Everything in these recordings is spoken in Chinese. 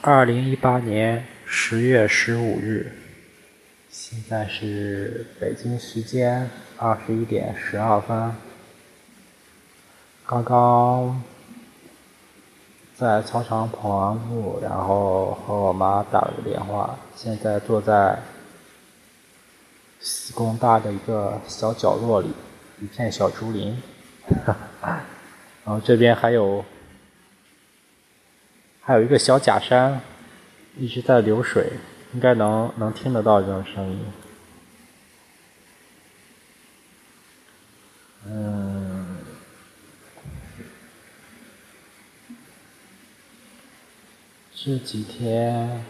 二零一八年十月十五日，现在是北京时间二十一点十二分。刚刚在操场跑完步，然后和我妈打了个电话。现在坐在西工大的一个小角落里，一片小竹林，然后这边还有。还有一个小假山，一直在流水，应该能能听得到这种声音。嗯，这几天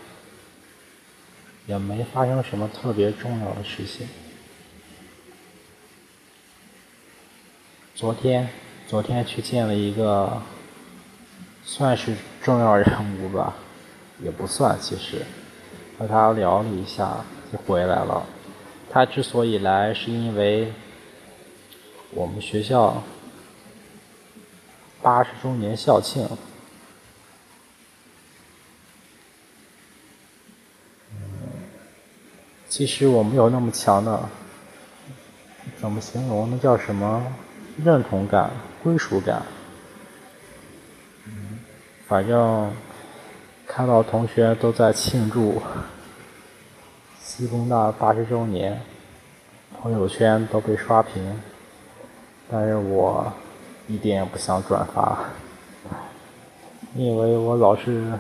也没发生什么特别重要的事情。昨天，昨天去见了一个。算是重要人物吧，也不算其实，和他聊了一下就回来了。他之所以来，是因为我们学校八十周年校庆。其实我没有那么强的，怎么形容？那叫什么？认同感、归属感。反正看到同学都在庆祝西工大八十周年，朋友圈都被刷屏，但是我一点也不想转发，因为我老是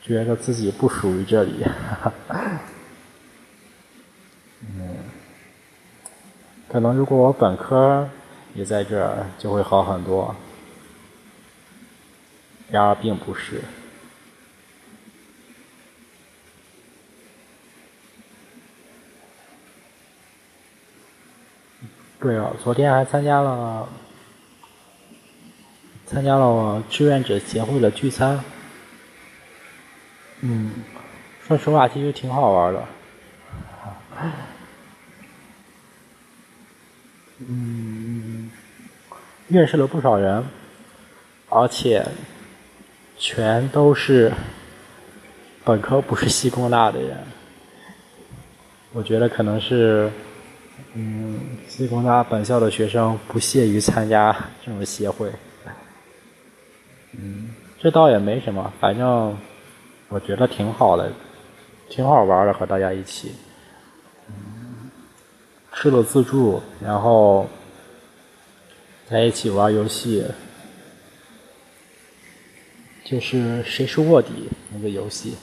觉得自己不属于这里。嗯，可能如果我本科。也在这儿就会好很多，然而并不是。对了，昨天还参加了参加了志愿者协会的聚餐，嗯，说实话，其实挺好玩的。嗯，认识了不少人，而且全都是本科不是西工大的人。我觉得可能是，嗯，西工大本校的学生不屑于参加这种协会。嗯，这倒也没什么，反正我觉得挺好的，挺好玩的，和大家一起。吃了自助，然后在一起玩游戏，就是谁是卧底那个游戏，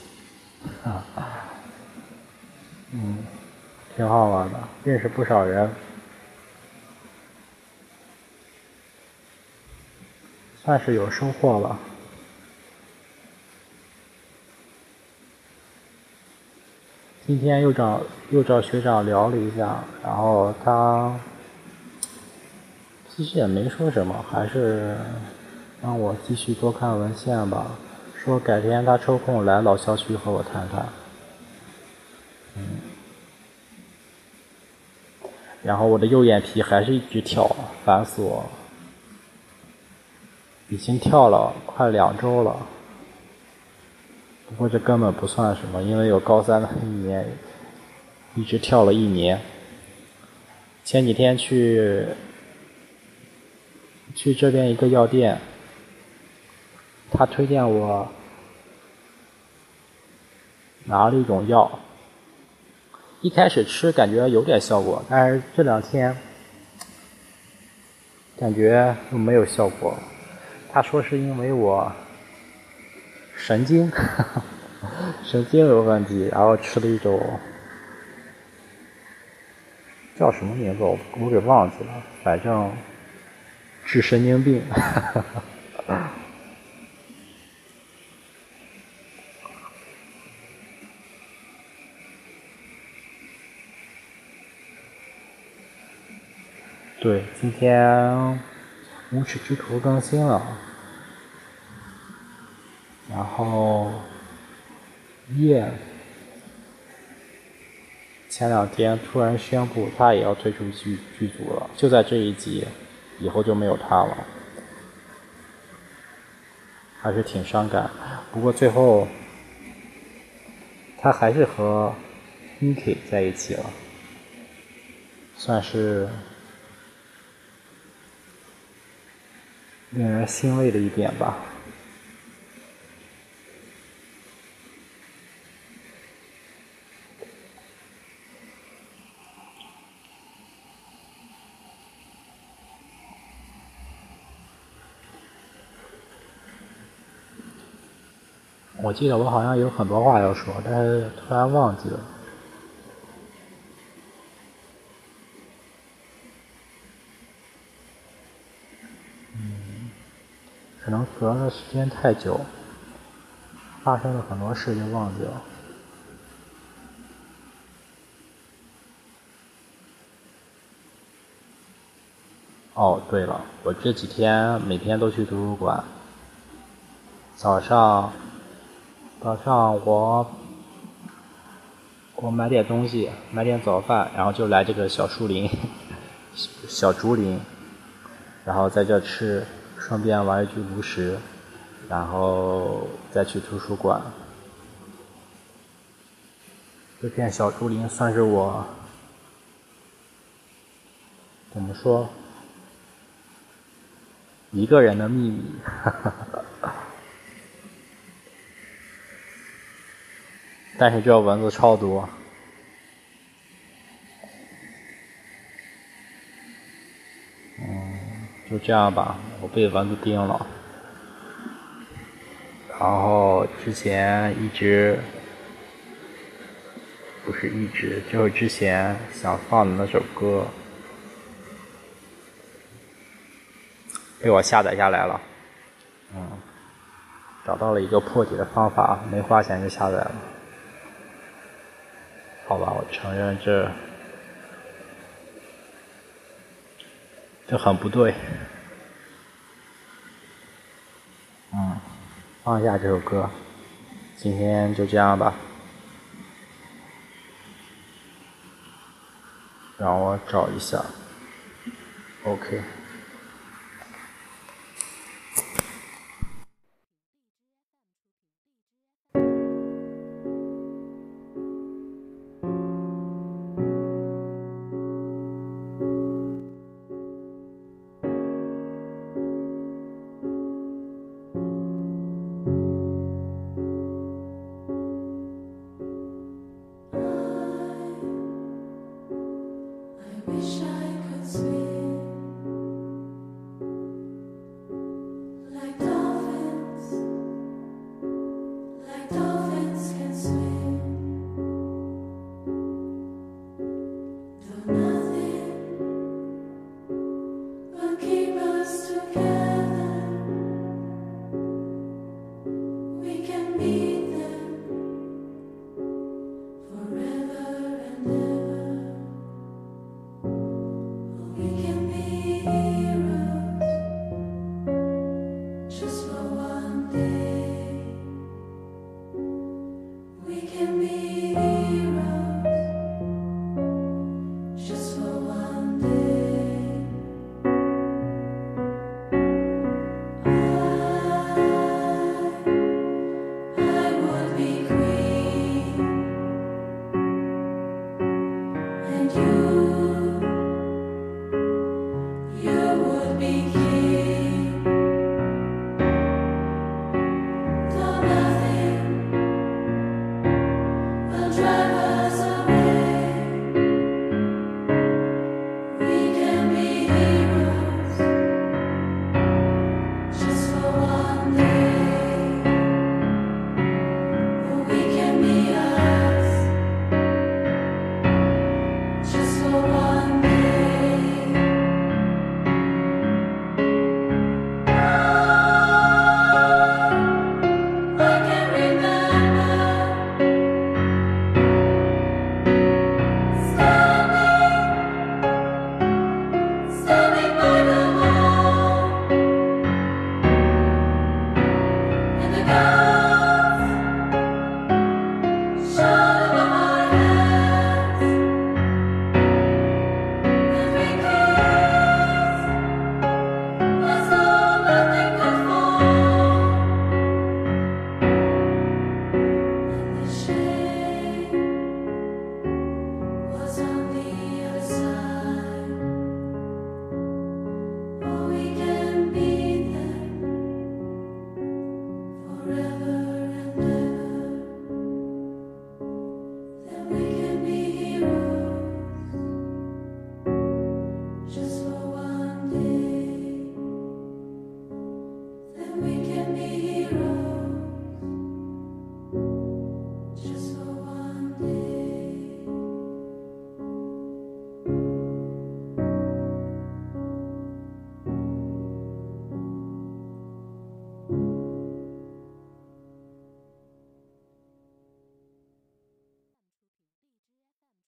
啊，嗯，挺好玩的，认识不少人，算是有收获了。今天又找又找学长聊了一下，然后他其实也没说什么，还是让我继续多看文献吧。说改天他抽空来老校区和我谈谈。嗯。然后我的右眼皮还是一直跳，烦死我！已经跳了快两周了。不过这根本不算什么，因为有高三的一年，一直跳了一年。前几天去去这边一个药店，他推荐我拿了一种药，一开始吃感觉有点效果，但是这两天感觉没有效果。他说是因为我。神经，神经有问题，然后吃了一种叫什么名字我我给忘记了，反正治神经病。对，今天无耻之徒更新了。然后，叶前两天突然宣布他也要退出剧剧组了，就在这一集，以后就没有他了。还是挺伤感。不过最后，他还是和 Niki 在一起了，算是令人欣慰的一点吧。我记得我好像有很多话要说，但是突然忘记了。嗯，可能隔的时间太久，发生了很多事就忘记了。哦，对了，我这几天每天都去图书馆，早上。早上我我买点东西，买点早饭，然后就来这个小树林、小竹林，然后在这吃，顺便玩一局炉石，然后再去图书馆。这片小竹林算是我怎么说一个人的秘密。但是这蚊子超多，嗯，就这样吧，我被蚊子叮了，然后之前一直不是一直，就是之前想放的那首歌被我下载下来了，嗯，找到了一个破解的方法，没花钱就下载了。好吧，我承认这这很不对。嗯，放下这首歌，今天就这样吧。让我找一下，OK。